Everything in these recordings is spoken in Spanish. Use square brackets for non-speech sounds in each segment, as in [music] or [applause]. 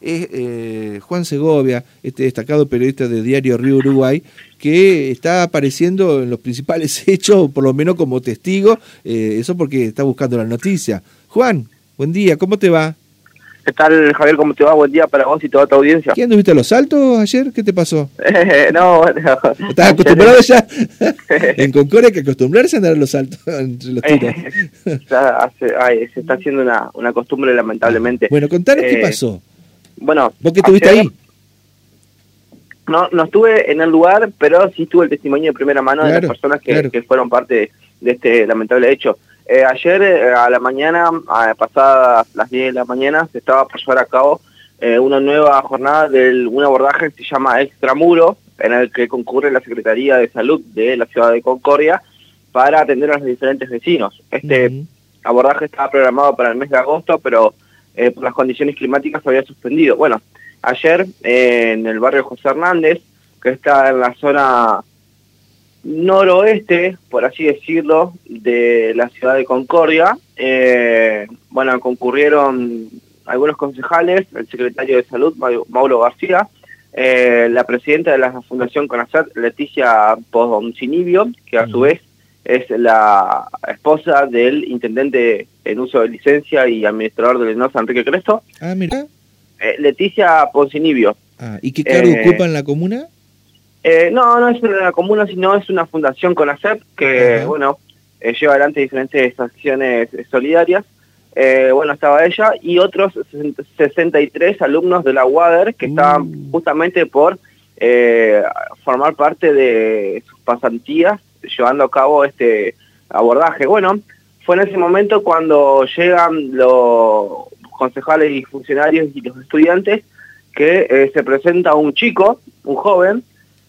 es eh, Juan Segovia, este destacado periodista de Diario Río Uruguay, que está apareciendo en los principales [laughs] hechos, por lo menos como testigo, eh, eso porque está buscando la noticia. Juan, buen día, ¿cómo te va? ¿Qué tal, Javier? ¿Cómo te va? Buen día para vos y toda tu audiencia. ¿Qué anduviste a los saltos ayer? ¿Qué te pasó? [laughs] no, ¿Estás acostumbrado ya? [laughs] en Concordia hay que acostumbrarse a andar a los saltos entre los tiros. se está haciendo una, una costumbre, lamentablemente. Bueno, contanos qué eh, pasó. Bueno, ¿vos qué estuviste ahí? No, no estuve en el lugar, pero sí tuve el testimonio de primera mano de las personas que, que fueron parte de este lamentable hecho. Eh, ayer eh, a la mañana, pasadas las 10 de la mañana, se estaba por llevar a cabo eh, una nueva jornada de un abordaje que se llama Extramuro, en el que concurre la Secretaría de Salud de la ciudad de Concordia para atender a los diferentes vecinos. Este abordaje estaba programado para el mes de agosto, pero por las condiciones climáticas se había suspendido. Bueno, ayer en el barrio José Hernández, que está en la zona noroeste, por así decirlo, de la ciudad de Concordia. Eh, bueno, concurrieron algunos concejales, el secretario de Salud, Mauro García, eh, la presidenta de la Fundación CONACET, Leticia Poncinibio, que a su vez es la esposa del intendente en uso de licencia y administrador de Lenosa, Enrique Cresto. Ah, mira. Eh, Leticia Poncinibio. Ah, ¿y qué cargo ocupa en la comuna? Eh, no, no es una comuna, sino es una fundación con ACEP que, bueno, eh, lleva adelante diferentes acciones solidarias. Eh, bueno, estaba ella y otros 63 alumnos de la UADER que estaban mm. justamente por formar parte de sus pasantías llevando a cabo este abordaje. Bueno, fue en ese momento cuando llegan los concejales y funcionarios y los estudiantes que se presenta un chico, un joven,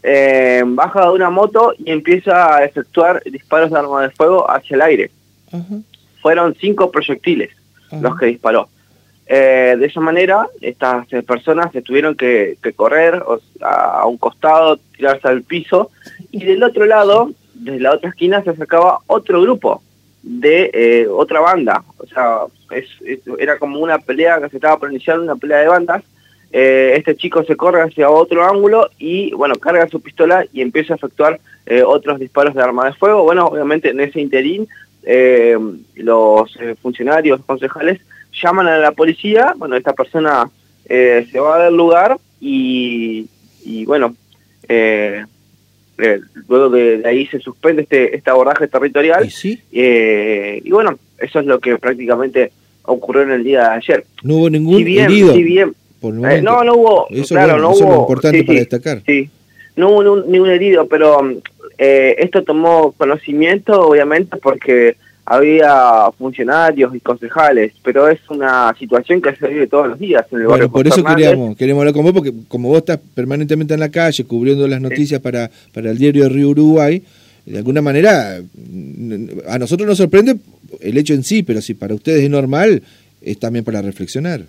eh, baja de una moto y empieza a efectuar disparos de arma de fuego hacia el aire. Fueron cinco proyectiles los que disparó. Eh, de esa manera, estas personas se tuvieron que, correr a, un costado, tirarse al piso, y del otro lado, desde la otra esquina, se acercaba otro grupo de eh, otra banda. O sea, era como una pelea que se estaba pronunciando, una pelea de bandas, eh, este chico se corre hacia otro ángulo y, bueno, carga su pistola y empieza a efectuar eh, otros disparos de arma de fuego. Bueno, obviamente en ese interín eh, los funcionarios, concejales, llaman a la policía, bueno, esta persona se va del lugar y, bueno, luego de, ahí se suspende este, este abordaje territorial. ¿Y, bueno, eso es lo que prácticamente ocurrió en el día de ayer. No hubo ningún herido. bien, eh, no, no hubo. Eso, claro, no hubo, es importante para destacar. Sí, no hubo ningún herido, pero eh, esto tomó conocimiento, obviamente, porque había funcionarios y concejales, pero es una situación que se vive todos los días en el bueno, por eso queríamos, queremos hablar con vos, porque como vos estás permanentemente en la calle cubriendo las noticias para, para el diario de Río Uruguay, de alguna manera a nosotros nos sorprende el hecho en sí, pero si para ustedes es normal, es también para reflexionar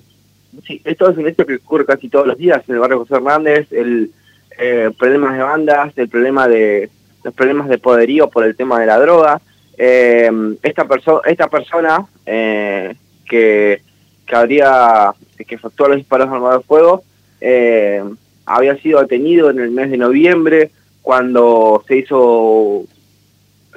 sí, esto es un hecho que ocurre casi todos los días en el barrio José Hernández, el eh, problemas de bandas, el problema de los problemas de poderío por el tema de la droga. Eh, esta, persona esta persona eh, que, que habría que efectuó los disparos armados de fuego eh, había sido detenido en el mes de noviembre cuando se hizo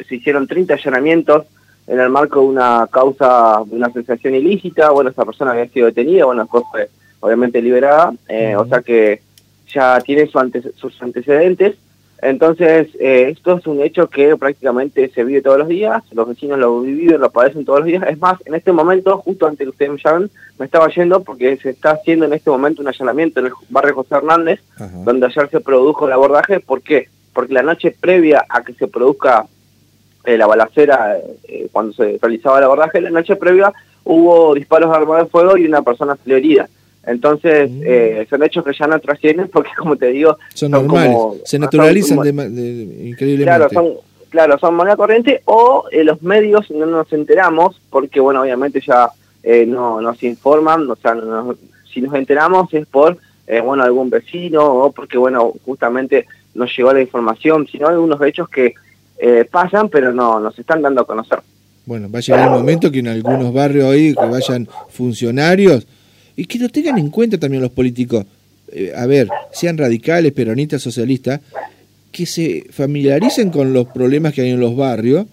se hicieron 30 allanamientos en el marco de una causa de una asociación ilícita, bueno, esa persona había sido detenida, bueno, después fue obviamente liberada, eh, o sea que ya tiene sus antecedentes. Entonces, eh, esto es un hecho que prácticamente se vive todos los días, los vecinos lo viven, lo padecen todos los días. Es más, en este momento, justo antes que ustedes me llamen, me estaba yendo porque se está haciendo en este momento un allanamiento en el barrio José Hernández, donde ayer se produjo el abordaje. ¿Por qué? Porque la noche previa a que se produzca eh, la balacera, eh, cuando se realizaba el abordaje, la noche previa hubo disparos de arma de fuego y una persona salió herida. Entonces, mm. eh, son hechos que ya no trascienden porque, como te digo, son, normales, se naturalizan increíblemente. Claro, son, claro, son moneda corriente o los medios no nos enteramos porque, bueno, obviamente ya no nos informan, o sea, si nos enteramos es por, bueno, algún vecino o porque, bueno, justamente nos llegó la información, sino algunos hechos que eh, pasan, pero no nos están dando a conocer. Bueno, va a llegar el momento que en algunos barrios ahí que vayan funcionarios y que lo tengan en cuenta también los políticos. Eh, a ver, sean radicales, peronistas, socialistas, que se familiaricen con los problemas que hay en los barrios,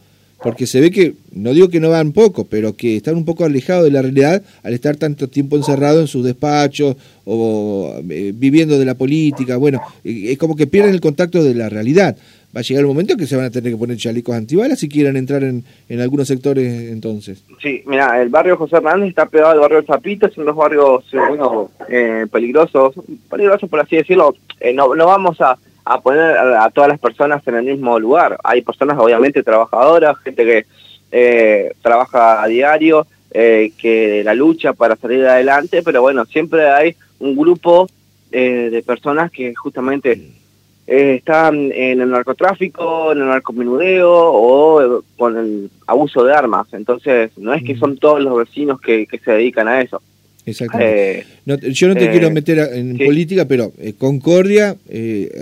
porque se ve que, no digo que no van poco, pero que están un poco alejados de la realidad al estar tanto tiempo encerrados en sus despachos o eh, viviendo de la política. Bueno, es como que pierden el contacto de la realidad. Va a llegar el momento que se van a tener que poner chalecos antibalas si quieran entrar en, en algunos sectores entonces. Sí, mira, el barrio José Hernández está pegado al barrio Zapito, son dos barrios bueno, eh, peligrosos, peligrosos por así decirlo. Eh, no, no vamos a a poner a, todas las personas en el mismo lugar. Hay personas obviamente trabajadoras, gente que eh, trabaja a diario, eh, que la lucha para salir adelante, pero bueno, siempre hay un grupo eh, de personas que justamente están en el narcotráfico, en el narcomenudeo o con el abuso de armas. Entonces, no es que son todos los vecinos que se dedican a eso. Exactamente. Eh, yo no te quiero eh, meter en política, pero eh, Concordia,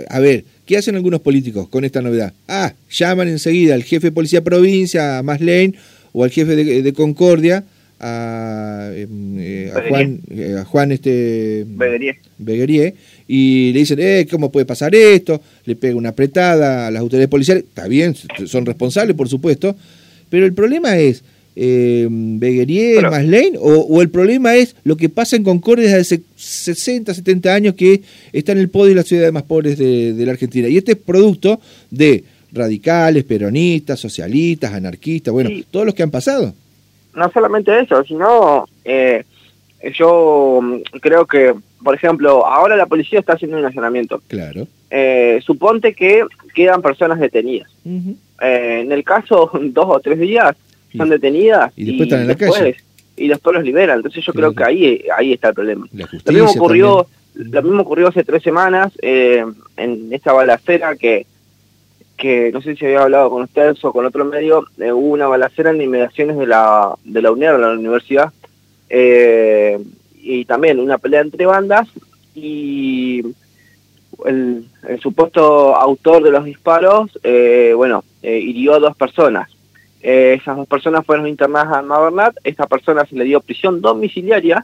a ver, ¿qué hacen algunos políticos con esta novedad? Ah, llaman enseguida al jefe de policía provincia, a Maslane, o al jefe de, Concordia, a, em, Juan, a Juan este Beguerie. Y le dicen, eh, ¿cómo puede pasar esto? Le pega una apretada a las autoridades policiales, está bien, son responsables, por supuesto, pero el problema es eh, Beguerie, Maslane, o, el problema es lo que pasa en Concordia desde hace 60, 70 años que está en el podio de las ciudades más pobres de, la Argentina. Y este es producto de radicales, peronistas, socialistas, anarquistas, bueno, todos los que han pasado. No solamente eso, sino eh, yo mm, creo que, por ejemplo, ahora la policía está haciendo un allanamiento. Claro. Eh, suponte que quedan personas detenidas. Eh, en el caso, [laughs] dos o tres días, son detenidas y después están en la calle. Y después los liberan. Entonces yo creo que ahí, ahí está el problema. Lo mismo ocurrió, lo mismo ocurrió hace tres semanas eh, en esta balacera que, que no sé si había hablado con ustedes o con otro medio, eh, hubo una balacera en inmediaciones de la, de la UNER, de la universidad, eh, y también una pelea entre bandas y el, supuesto autor de los disparos, bueno, hirió a dos personas. Eh, esas dos personas fueron internadas a Mabernat, esta persona se le dio prisión domiciliaria,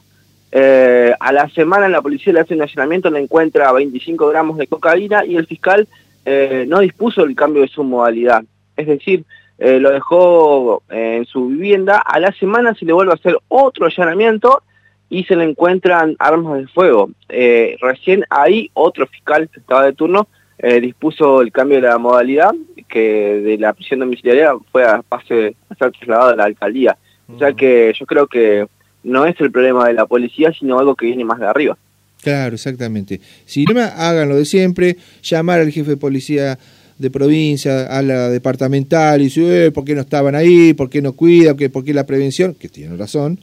eh, a la semana la policía le hace un allanamiento, le encuentra 25 gramos de cocaína y el fiscal eh, no dispuso el cambio de su modalidad. Es decir, lo dejó en su vivienda, a la semana se le vuelve a hacer otro allanamiento y se le encuentran armas de fuego. recién ahí otro fiscal que estaba de turno dispuso el cambio de la modalidad que de la prisión domiciliaria fue a, pase, a ser trasladado a la alcaldía. O sea que yo creo que no es el problema de la policía, sino algo que viene más de arriba. Claro, exactamente. Si no, hagan lo de siempre, llamar al jefe de policía de provincia, a la departamental y decir, eh, ¿por qué no estaban ahí? ¿Por qué no cuidan? ¿Por qué la prevención? Que tienen razón.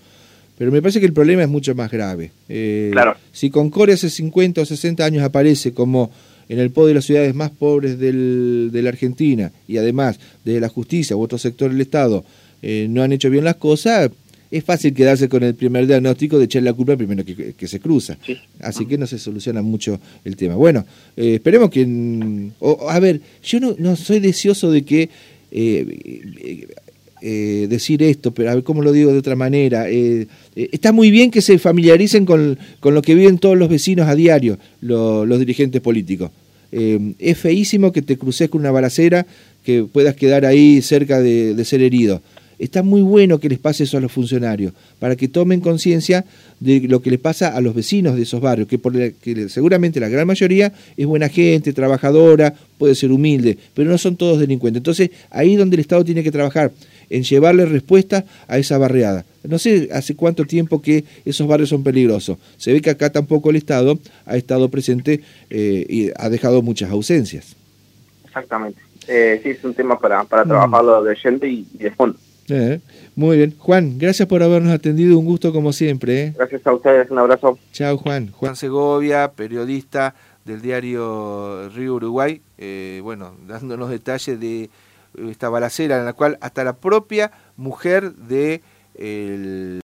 Pero me parece que el problema es mucho más grave. Eh, claro. Si Concordia hace 50 o 60 años aparece como en el podio de las ciudades más pobres del, de la Argentina y además de la justicia u otro sector del Estado eh, no han hecho bien las cosas, es fácil quedarse con el primer diagnóstico de echar la culpa primero que, se cruza. Así que no se soluciona mucho el tema. Bueno, eh, esperemos que... a ver, yo no, no, soy deseoso de que... Eh, decir esto, pero a ver cómo lo digo de otra manera. está muy bien que se familiaricen con, con, lo que viven todos los vecinos a diario, los dirigentes políticos. Eh, es feísimo que te cruces con una balacera, que puedas quedar ahí cerca de, ser herido. Está muy bueno que les pase eso a los funcionarios, para que tomen conciencia de lo que les pasa a los vecinos de esos barrios, que, por que seguramente la gran mayoría es buena gente, trabajadora, puede ser humilde, pero no son todos delincuentes. Entonces, ahí es donde el Estado tiene que trabajar, en llevarle respuesta a esa barriada. No sé hace cuánto tiempo que esos barrios son peligrosos. Se ve que acá tampoco el Estado ha estado presente eh, y ha dejado muchas ausencias. Exactamente. Eh, sí, es un tema para, para mm. trabajarlo de gente y, de fondo. Eh, muy bien. Juan, gracias por habernos atendido. Un gusto como siempre. Gracias a ustedes. Un abrazo. Chao, Juan. Juan Segovia, periodista del diario Río Uruguay. bueno, dándonos detalles de esta balacera en la cual hasta la propia mujer de el